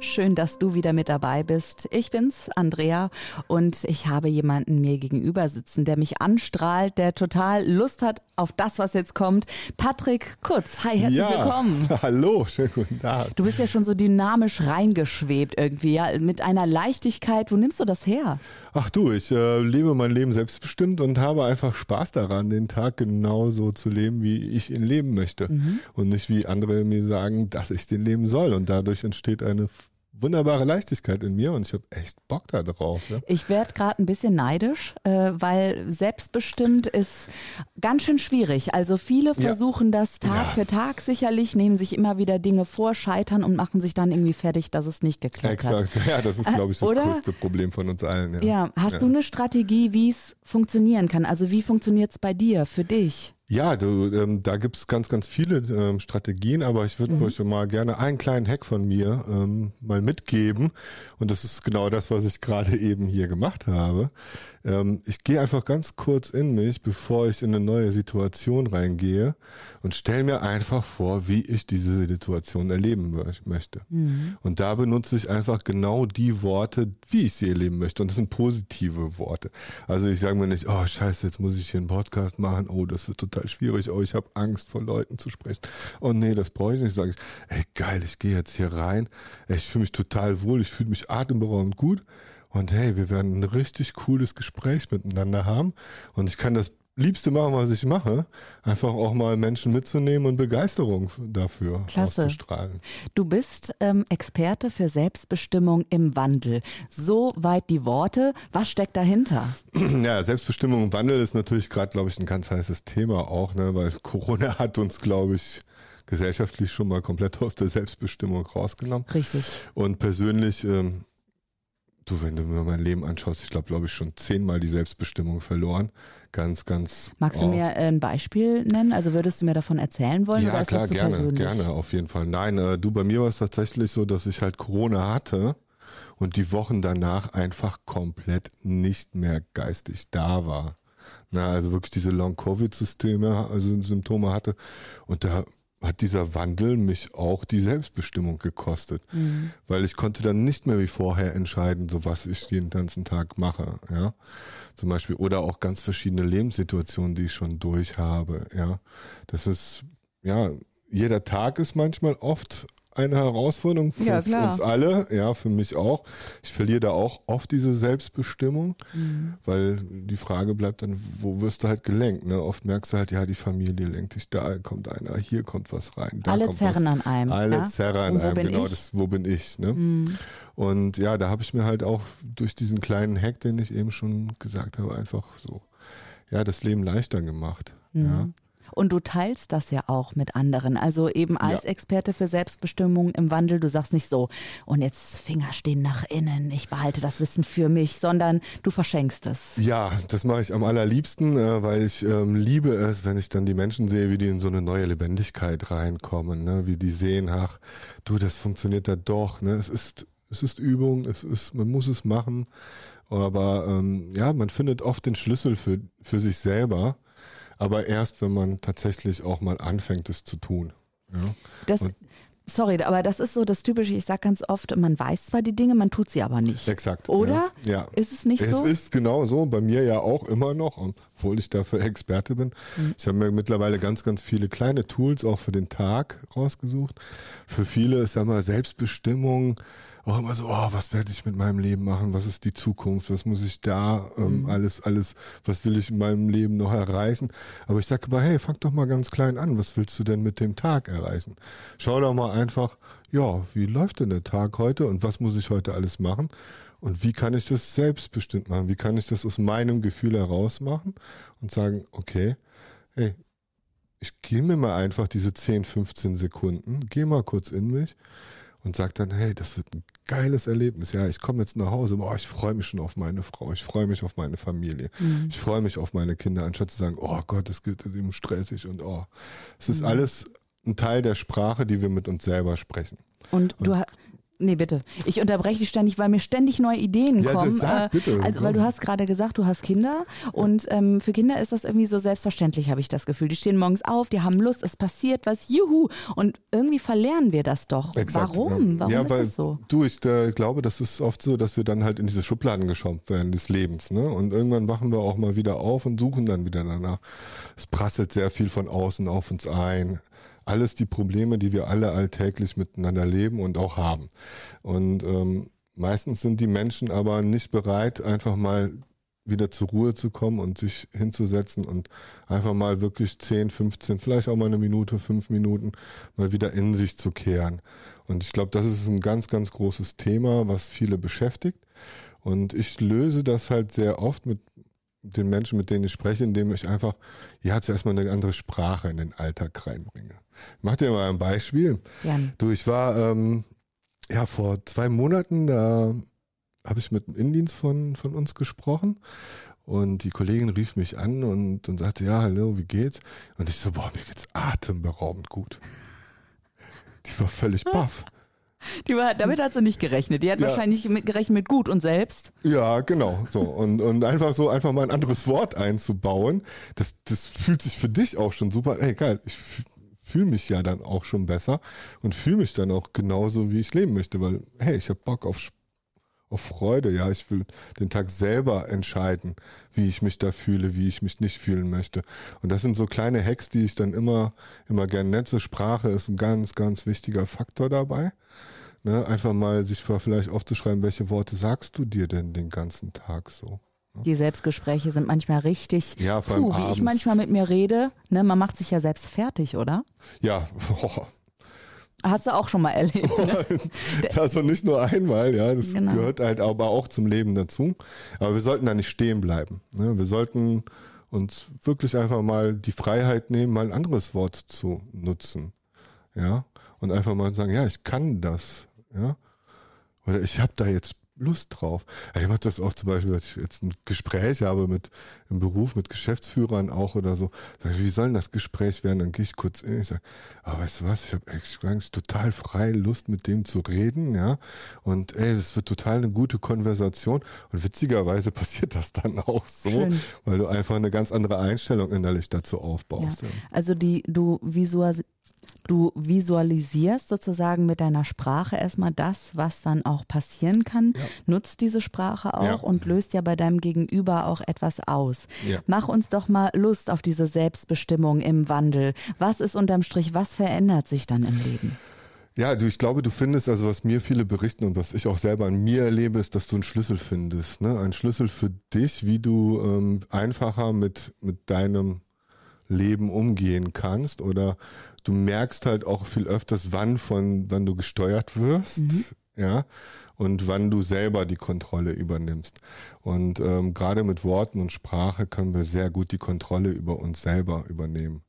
Schön, dass du wieder mit dabei bist. Ich bin's, Andrea, und ich habe jemanden mir gegenüber sitzen, der mich anstrahlt, der total Lust hat auf das, was jetzt kommt. Patrick Kurz, hi, herzlich ja, willkommen. Hallo, schönen guten Tag. Du bist ja schon so dynamisch reingeschwebt irgendwie, ja, mit einer Leichtigkeit. Wo nimmst du das her? Ach du, ich äh, lebe mein Leben selbstbestimmt und habe einfach Spaß daran, den Tag genauso zu leben, wie ich ihn leben möchte. Mhm. Und nicht wie andere mir sagen, dass ich den leben soll. Und dadurch entsteht eine wunderbare Leichtigkeit in mir und ich habe echt Bock da drauf. Ne? Ich werde gerade ein bisschen neidisch, äh, weil selbstbestimmt ist ganz schön schwierig. Also viele versuchen ja. das Tag ja. für Tag sicherlich, nehmen sich immer wieder Dinge vor, scheitern und machen sich dann irgendwie fertig, dass es nicht geklappt Exakt. hat. Exakt, ja, das ist, glaube ich, das Oder? größte Problem von uns allen. Ja, ja. hast du eine Strategie, wie es funktionieren kann? Also wie funktioniert es bei dir, für dich? Ja, du, ähm, da gibt's ganz, ganz viele ähm, Strategien, aber ich würde mhm. euch mal gerne einen kleinen Hack von mir ähm, mal mitgeben. Und das ist genau das, was ich gerade eben hier gemacht habe. Ähm, ich gehe einfach ganz kurz in mich, bevor ich in eine neue Situation reingehe und stelle mir einfach vor, wie ich diese Situation erleben möchte. Mhm. Und da benutze ich einfach genau die Worte, wie ich sie erleben möchte. Und das sind positive Worte. Also ich sage mir nicht, oh scheiße, jetzt muss ich hier einen Podcast machen. Oh, das wird total total schwierig. Oh, ich habe Angst vor Leuten zu sprechen. Oh nee, das brauche ich nicht. Sage ich, ey geil, ich gehe jetzt hier rein. Ey, ich fühle mich total wohl. Ich fühle mich atemberaubend gut. Und hey, wir werden ein richtig cooles Gespräch miteinander haben. Und ich kann das Liebste machen, was ich mache, einfach auch mal Menschen mitzunehmen und Begeisterung dafür Klasse. auszustrahlen. Du bist ähm, Experte für Selbstbestimmung im Wandel. So weit die Worte. Was steckt dahinter? Ja, Selbstbestimmung im Wandel ist natürlich gerade, glaube ich, ein ganz heißes Thema auch, ne, weil Corona hat uns, glaube ich, gesellschaftlich schon mal komplett aus der Selbstbestimmung rausgenommen. Richtig. Und persönlich ähm, Du, wenn du mir mein Leben anschaust, ich glaube, glaube ich, schon zehnmal die Selbstbestimmung verloren. Ganz, ganz. Magst du mir ein Beispiel nennen? Also würdest du mir davon erzählen wollen? Ja, klar, gerne, persönlich? gerne, auf jeden Fall. Nein, äh, du, bei mir war es tatsächlich so, dass ich halt Corona hatte und die Wochen danach einfach komplett nicht mehr geistig da war. Na, also wirklich diese Long-Covid-Systeme, also Symptome hatte. Und da hat dieser Wandel mich auch die Selbstbestimmung gekostet, mhm. weil ich konnte dann nicht mehr wie vorher entscheiden, so was ich den ganzen Tag mache, ja, zum Beispiel oder auch ganz verschiedene Lebenssituationen, die ich schon durch habe, ja, das ist ja jeder Tag ist manchmal oft eine Herausforderung für, ja, für, uns alle, ja, für mich auch. Ich verliere da auch oft diese Selbstbestimmung, mhm. weil die Frage bleibt dann, wo wirst du halt gelenkt? Ne? Oft merkst du halt, ja, die Familie lenkt dich, da kommt einer, hier kommt was rein. alle zerren was, an einem. Alle ja? zerren an einem, genau, ich? das, wo bin ich? Ne? Mhm. Und ja, da habe ich mir halt auch durch diesen kleinen Hack, den ich eben schon gesagt habe, einfach so, ja, das Leben leichter gemacht. Mhm. Ja. Und du teilst das ja auch mit anderen. Also eben als ja. Experte für Selbstbestimmung im Wandel, du sagst nicht so, und jetzt Finger stehen nach innen, ich behalte das Wissen für mich, sondern du verschenkst es. Ja, das mache ich am allerliebsten, äh, weil ich ähm, liebe es, wenn ich dann die Menschen sehe, wie die in so eine neue Lebendigkeit reinkommen, ne? wie die sehen, ach, du, das funktioniert da doch. Ne? Es ist es ist Übung, es ist, man muss es machen. Aber ähm, ja, man findet oft den Schlüssel für, für sich selber aber erst, wenn man tatsächlich auch mal anfängt, es zu tun. Ja? Das, sorry, aber das ist so das Typische, ich sage ganz oft, man weiß zwar die Dinge, man tut sie aber nicht. Exakt. Oder? Ja. ja. Ist es nicht es so? Es ist genau so, bei mir ja auch immer noch, obwohl ich dafür Experte bin. Mhm. Ich habe mir mittlerweile ganz, ganz viele kleine Tools auch für den Tag rausgesucht. Für viele ist, sag mal, Selbstbestimmung, auch immer so, oh, was werde ich mit meinem Leben machen? Was ist die Zukunft? Was muss ich da ähm, mhm. alles, alles, was will ich in meinem Leben noch erreichen? Aber ich sage immer, hey, fang doch mal ganz klein an. Was willst du denn mit dem Tag erreichen? Schau doch mal einfach, ja, wie läuft denn der Tag heute und was muss ich heute alles machen? Und wie kann ich das selbstbestimmt machen? Wie kann ich das aus meinem Gefühl heraus machen und sagen, okay, hey, ich gehe mir mal einfach diese 10, 15 Sekunden, gehe mal kurz in mich und sagt dann, hey, das wird ein geiles Erlebnis. Ja, ich komme jetzt nach Hause, boah, ich freue mich schon auf meine Frau, ich freue mich auf meine Familie, mhm. ich freue mich auf meine Kinder, anstatt zu sagen, oh Gott, es geht ihm stressig und oh. Es ist mhm. alles ein Teil der Sprache, die wir mit uns selber sprechen. Und, und du hast Nee, bitte. Ich unterbreche dich ständig, weil mir ständig neue Ideen ja, kommen. Sag, äh, bitte, also, weil du hast gerade gesagt, du hast Kinder und ähm, für Kinder ist das irgendwie so selbstverständlich, habe ich das Gefühl. Die stehen morgens auf, die haben Lust, es passiert was, juhu. Und irgendwie verlernen wir das doch. Exakt, Warum? Ja. Warum ja, ist weil, das so? Du, ich äh, glaube, das ist oft so, dass wir dann halt in diese Schubladen geschaut werden des Lebens. Ne? Und irgendwann wachen wir auch mal wieder auf und suchen dann wieder danach. Es prasselt sehr viel von außen auf uns ein alles die Probleme, die wir alle alltäglich miteinander leben und auch haben. Und ähm, meistens sind die Menschen aber nicht bereit, einfach mal wieder zur Ruhe zu kommen und sich hinzusetzen und einfach mal wirklich 10, 15, vielleicht auch mal eine Minute, fünf Minuten mal wieder in sich zu kehren. Und ich glaube, das ist ein ganz, ganz großes Thema, was viele beschäftigt. Und ich löse das halt sehr oft mit den Menschen, mit denen ich spreche, indem ich einfach, ja, zuerst mal eine andere Sprache in den Alltag reinbringe. Ich mach dir mal ein Beispiel. Ja. Du, ich war ähm, ja vor zwei Monaten, da habe ich mit einem Indienst von, von uns gesprochen und die Kollegin rief mich an und, und sagte, ja, hallo, wie geht's? Und ich so, boah, mir geht's atemberaubend gut. Die war völlig baff. War, damit hat sie nicht gerechnet. Die hat ja. wahrscheinlich mit, gerechnet mit gut und selbst. Ja, genau. So. Und, und einfach so, einfach mal ein anderes Wort einzubauen, das, das fühlt sich für dich auch schon super. Ey, geil, ich fühle mich ja dann auch schon besser und fühle mich dann auch genauso, wie ich leben möchte, weil, hey, ich habe Bock auf, auf Freude, ja, ich will den Tag selber entscheiden, wie ich mich da fühle, wie ich mich nicht fühlen möchte. Und das sind so kleine Hacks, die ich dann immer, immer gerne nenne. Sprache ist ein ganz, ganz wichtiger Faktor dabei. Ne, einfach mal sich vielleicht aufzuschreiben, welche Worte sagst du dir denn den ganzen Tag so? Die Selbstgespräche sind manchmal richtig, ja, vor puh, wie ich manchmal mit mir rede. Ne, man macht sich ja selbst fertig, oder? Ja. Oh. Hast du auch schon mal erlebt. Ne? also nicht nur einmal, ja. Das genau. gehört halt aber auch zum Leben dazu. Aber wir sollten da nicht stehen bleiben. Ne? Wir sollten uns wirklich einfach mal die Freiheit nehmen, mal ein anderes Wort zu nutzen. Ja. Und einfach mal sagen, ja, ich kann das. Ja. Oder ich habe da jetzt Lust drauf. Ich mache das oft zum Beispiel, wenn ich jetzt ein Gespräch habe mit im Beruf mit Geschäftsführern auch oder so. Sag ich, wie soll denn das Gespräch werden? Dann gehe ich kurz in. Ich sage, aber weißt du was? Ich habe eigentlich total frei Lust mit dem zu reden, ja. Und ey, das wird total eine gute Konversation. Und witzigerweise passiert das dann auch so, Schön. weil du einfach eine ganz andere Einstellung innerlich dazu aufbaust. Ja. Also die du visualisierst Du visualisierst sozusagen mit deiner Sprache erstmal das, was dann auch passieren kann, ja. nutzt diese Sprache auch ja. und löst ja bei deinem Gegenüber auch etwas aus. Ja. Mach uns doch mal Lust auf diese Selbstbestimmung im Wandel. Was ist unterm Strich, was verändert sich dann im Leben? Ja, du, ich glaube, du findest, also was mir viele berichten und was ich auch selber an mir erlebe, ist, dass du einen Schlüssel findest. Ne? Ein Schlüssel für dich, wie du ähm, einfacher mit, mit deinem Leben umgehen kannst oder du merkst halt auch viel öfters, wann von, wann du gesteuert wirst, mhm. ja, und wann du selber die Kontrolle übernimmst. Und ähm, gerade mit Worten und Sprache können wir sehr gut die Kontrolle über uns selber übernehmen.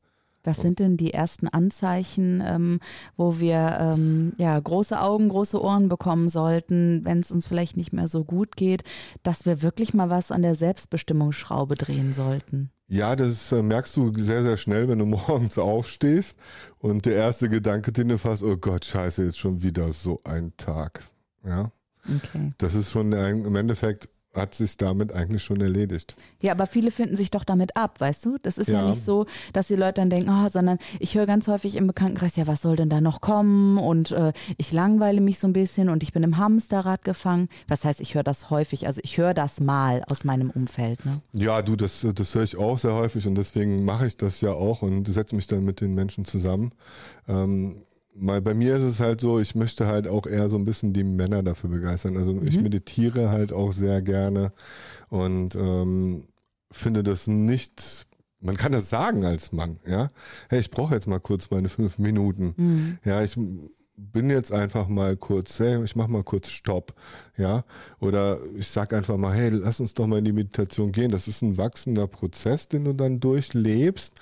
Was sind denn die ersten Anzeichen, ähm, wo wir ähm, ja große Augen, große Ohren bekommen sollten, wenn es uns vielleicht nicht mehr so gut geht, dass wir wirklich mal was an der Selbstbestimmungsschraube drehen sollten? Ja, das äh, merkst du sehr, sehr schnell, wenn du morgens aufstehst und der erste Gedanke, den du fasst, oh Gott, scheiße, jetzt schon wieder so ein Tag. Ja. Okay. Das ist schon ein, im Endeffekt hat sich damit eigentlich schon erledigt. Ja, aber viele finden sich doch damit ab, weißt du? Das ist ja, ja nicht so, dass die Leute dann denken, oh, sondern ich höre ganz häufig im Bekanntenkreis, ja, was soll denn da noch kommen? Und äh, ich langweile mich so ein bisschen und ich bin im Hamsterrad gefangen. Was heißt, ich höre das häufig, also ich höre das mal aus meinem Umfeld. Ne? Ja, du, das, das höre ich auch sehr häufig und deswegen mache ich das ja auch und setze mich dann mit den Menschen zusammen. Ähm, mal bei mir ist es halt so, ich möchte halt auch eher so ein bisschen die Männer dafür begeistern. Also mhm. ich meditiere halt auch sehr gerne und ähm, finde das nicht, man kann das sagen als Mann, ja. Hey, ich brauche jetzt mal kurz meine fünf Minuten. Mhm. Ja, ich bin jetzt einfach mal kurz, hey, ich mach mal kurz Stopp, ja, oder ich sag einfach mal, hey, lass uns doch mal in die Meditation gehen. Das ist ein wachsender Prozess, den du dann durchlebst,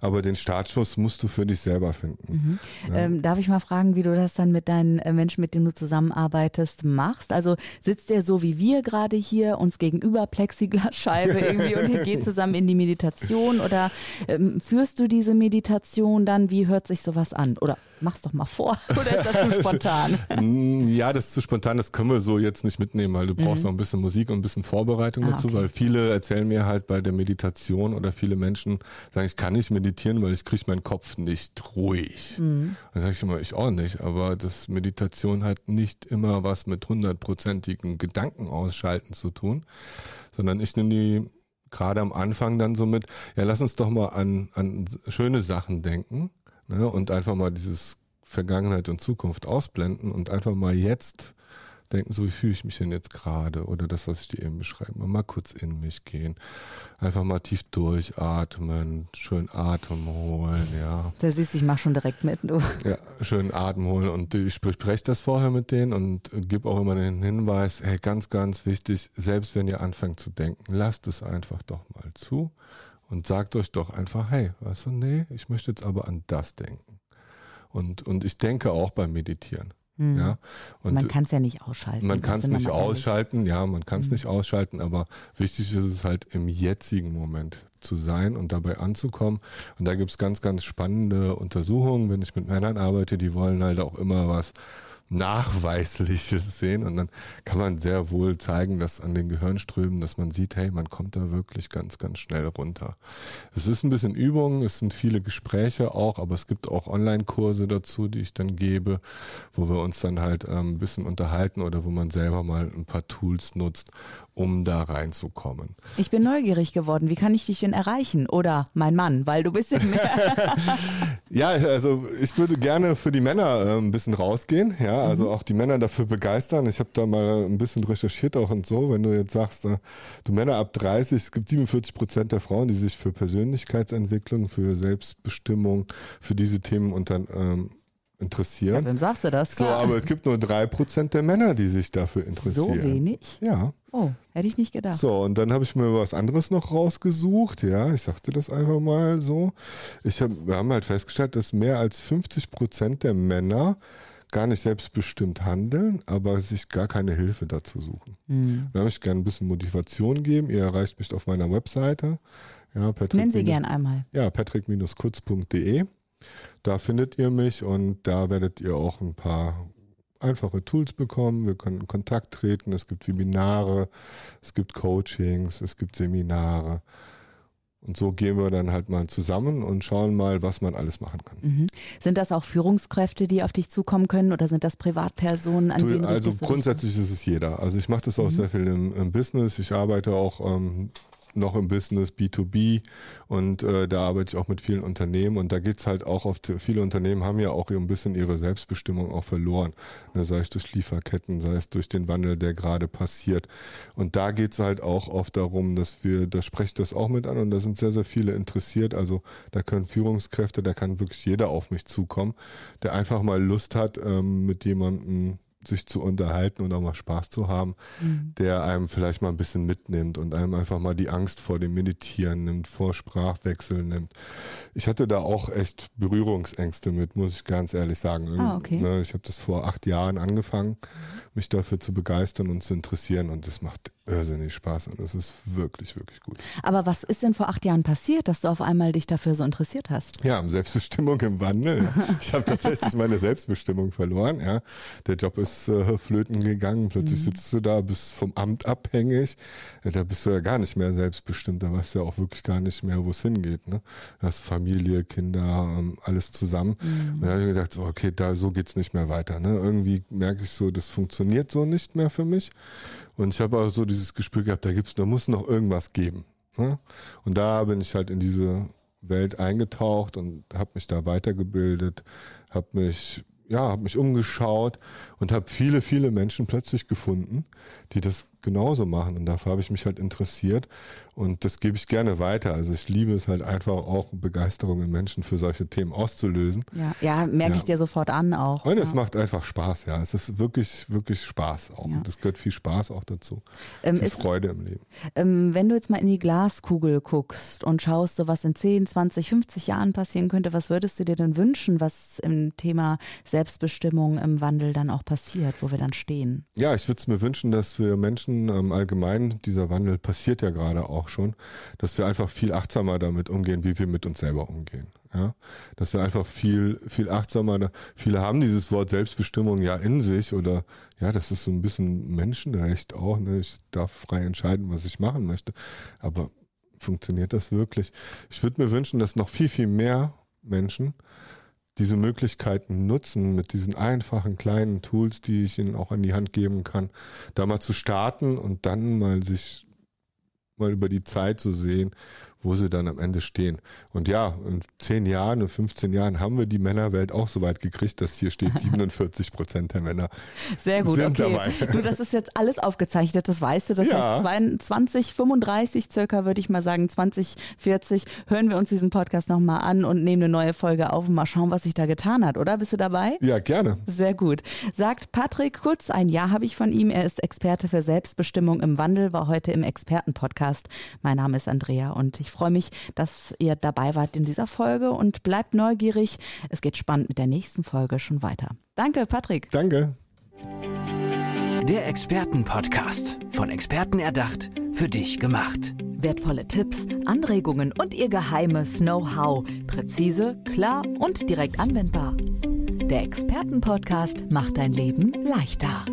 aber den Startschuss musst du für dich selber finden. Mhm. Ja. Ähm, darf ich mal fragen, wie du das dann mit deinen äh, Menschen, mit denen du zusammenarbeitest, machst? Also sitzt der so wie wir gerade hier, uns gegenüber Plexiglasscheibe irgendwie und ihr geht zusammen in die Meditation oder ähm, führst du diese Meditation dann? Wie hört sich sowas an? Oder mach's doch mal vor. Oder ist das zu spontan? Ja, das ist zu spontan. Das können wir so jetzt nicht mitnehmen, weil du brauchst mhm. noch ein bisschen Musik und ein bisschen Vorbereitung ah, dazu, okay. weil viele erzählen mir halt bei der Meditation oder viele Menschen sagen, ich kann nicht meditieren, weil ich kriege meinen Kopf nicht ruhig. Mhm. Dann sage ich immer, ich auch nicht. Aber das Meditation hat nicht immer was mit hundertprozentigen Gedanken ausschalten zu tun, sondern ich nehme die gerade am Anfang dann so mit, ja, lass uns doch mal an, an schöne Sachen denken ne, und einfach mal dieses Vergangenheit und Zukunft ausblenden und einfach mal jetzt denken, so wie fühle ich mich denn jetzt gerade oder das, was ich dir eben beschreibe, mal kurz in mich gehen, einfach mal tief durchatmen, schön Atem holen, ja. Da siehst du, ich mach schon direkt mit, du. Ja, schön Atem holen und ich spreche das vorher mit denen und gebe auch immer den Hinweis, hey, ganz, ganz wichtig, selbst wenn ihr anfangt zu denken, lasst es einfach doch mal zu und sagt euch doch einfach, hey, weißt du, nee, ich möchte jetzt aber an das denken. Und, und ich denke auch beim Meditieren. Mhm. Ja, und man kann es ja nicht ausschalten. Man kann es nicht ausschalten, ja, man kann es mhm. nicht ausschalten, aber wichtig ist es halt im jetzigen Moment zu sein und dabei anzukommen. Und da gibt es ganz, ganz spannende Untersuchungen, wenn ich mit Männern arbeite, die wollen halt auch immer was Nachweisliches sehen und dann kann man sehr wohl zeigen, dass an den Gehirnströmen, dass man sieht, hey, man kommt da wirklich ganz, ganz schnell runter. Es ist ein bisschen Übung, es sind viele Gespräche auch, aber es gibt auch Online-Kurse dazu, die ich dann gebe, wo wir uns dann halt ähm, ein bisschen unterhalten oder wo man selber mal ein paar Tools nutzt, um da reinzukommen. Ich bin neugierig geworden. Wie kann ich dich denn erreichen? Oder mein Mann, weil du bist ja mehr. ja, also ich würde gerne für die Männer äh, ein bisschen rausgehen. Ja, also mhm. auch die Männer dafür begeistern. Ich habe da mal ein bisschen recherchiert auch und so. Wenn du jetzt sagst, äh, du Männer ab 30, es gibt 47 Prozent der Frauen, die sich für Persönlichkeitsentwicklung, für Selbstbestimmung, für diese Themen unter, ähm, interessieren. Ja, wem sagst du das? So, aber es gibt nur drei Prozent der Männer, die sich dafür interessieren. So wenig? Ja. Oh, hätte ich nicht gedacht. So, und dann habe ich mir was anderes noch rausgesucht. Ja, ich sagte das einfach mal so. Ich hab, wir haben halt festgestellt, dass mehr als 50 Prozent der Männer gar nicht selbstbestimmt handeln, aber sich gar keine Hilfe dazu suchen. Mhm. Da möchte ich gerne ein bisschen Motivation geben. Ihr erreicht mich auf meiner Webseite. Ja, Patrick Nennen Sie gern einmal. Ja, patrick-kurz.de. Da findet ihr mich und da werdet ihr auch ein paar einfache Tools bekommen. Wir können in Kontakt treten. Es gibt Webinare, es gibt Coachings, es gibt Seminare. Und so gehen wir dann halt mal zusammen und schauen mal, was man alles machen kann. Mhm. Sind das auch Führungskräfte, die auf dich zukommen können oder sind das Privatpersonen? An du, also grundsätzlich ist es jeder. Also ich mache das auch mhm. sehr viel im, im, Business. Ich arbeite auch ähm, noch im Business B2B und äh, da arbeite ich auch mit vielen Unternehmen und da geht's halt auch oft, viele Unternehmen haben ja auch ein bisschen ihre Selbstbestimmung auch verloren. Ne, sei es durch Lieferketten, sei es durch den Wandel, der gerade passiert. Und da geht's halt auch oft darum, dass wir, da sprecht das auch mit an und da sind sehr, sehr viele interessiert. Also da können Führungskräfte, da kann wirklich jeder auf mich zukommen, der einfach mal Lust hat, ähm, mit jemandem sich zu unterhalten und auch mal Spaß zu haben, mhm. der einem vielleicht mal ein bisschen mitnimmt und einem einfach mal die Angst vor dem Meditieren nimmt, vor Sprachwechsel nimmt. Ich hatte da auch echt Berührungsängste mit, muss ich ganz ehrlich sagen. Ah, okay. Ne, ich habe das vor acht Jahren angefangen, mich dafür zu begeistern und zu interessieren und das macht irrsinnig Spaß und es ist wirklich, wirklich gut. Aber was ist denn vor acht Jahren passiert, dass du auf einmal dich dafür so interessiert hast? Ja, Selbstbestimmung im Wandel. Ich habe tatsächlich meine Selbstbestimmung verloren. Ja, Der Job ist äh, flöten gegangen, plötzlich mhm. sitzt du da, bist vom Amt abhängig. Ja, da bist du ja gar nicht mehr selbstbestimmt, da weißt du ja auch wirklich gar nicht mehr, wo es hingeht. Ne? Du hast Familie, Kinder, ähm, alles zusammen. Mhm. Und da habe ich gedacht, so, okay, da so geht's nicht mehr weiter. Ne? Irgendwie merke ich so, das funktioniert so nicht mehr für mich. Und ich habe auch so dieses Gespür gehabt, da gibt's, da muss noch irgendwas geben. Ne? Und da bin ich halt in diese Welt eingetaucht und habe mich da weitergebildet, habe mich ja, habe mich umgeschaut und habe viele, viele Menschen plötzlich gefunden, die das genauso machen. Und dafür habe ich mich halt interessiert. Und das gebe ich gerne weiter. Also ich liebe es halt einfach auch Begeisterung in Menschen für solche Themen auszulösen. Ja, ja merke ja. ich dir sofort an auch. Und ja. es macht einfach Spaß, ja. Es ist wirklich, wirklich Spaß auch. Ja. Und es gehört viel Spaß auch dazu. Ähm, viel ist, Freude im Leben. Ähm, wenn du jetzt mal in die Glaskugel guckst und schaust, so was in 10, 20, 50 Jahren passieren könnte, was würdest du dir denn wünschen, was im Thema Selbstbestimmung im Wandel dann auch passiert, wo wir dann stehen? Ja, ich würde es mir wünschen, dass wir Menschen ähm, allgemein, dieser Wandel passiert ja gerade auch schon, dass wir einfach viel achtsamer damit umgehen, wie wir mit uns selber umgehen. Ja, dass wir einfach viel, viel achtsamer, viele haben dieses Wort Selbstbestimmung ja in sich oder ja, das ist so ein bisschen Menschenrecht auch. Ne? Ich darf frei entscheiden, was ich machen möchte. Aber funktioniert das wirklich? Ich würde mir wünschen, dass noch viel, viel mehr Menschen diese Möglichkeiten nutzen, mit diesen einfachen kleinen Tools, die ich ihnen auch an die Hand geben kann, da mal zu starten und dann mal sich mal über die Zeit zu sehen, wo sie dann am Ende stehen. Und ja, in zehn Jahren, in 15 Jahren haben wir die Männerwelt auch so weit gekriegt, dass hier steht 47 Prozent der Männer Sehr gut, sind okay. dabei. Du, das ist jetzt alles aufgezeichnet, das weißt du. Das Ja. heißt, 2035 circa, würde ich mal sagen, 2040, hören wir uns diesen Podcast nochmal an und nehmen eine neue Folge auf und mal schauen, was sich da getan hat, oder? Bist du dabei? Ja, gerne. Sehr gut. Sagt Patrick Kurz, ein Ja habe ich von ihm. Er ist Experte für Selbstbestimmung im Wandel, war heute im Expertenpodcast. Mein Name ist Andrea und ich freue mich, dass ihr dabei wart in dieser Folge und bleibt neugierig. Es geht spannend mit der nächsten Folge schon weiter. Danke, Patrick. Danke. Der Expertenpodcast. Von Experten erdacht, für dich gemacht. Wertvolle Tipps, Anregungen und ihr geheimes Know-how. Präzise, klar und direkt anwendbar. Der Expertenpodcast macht dein Leben leichter.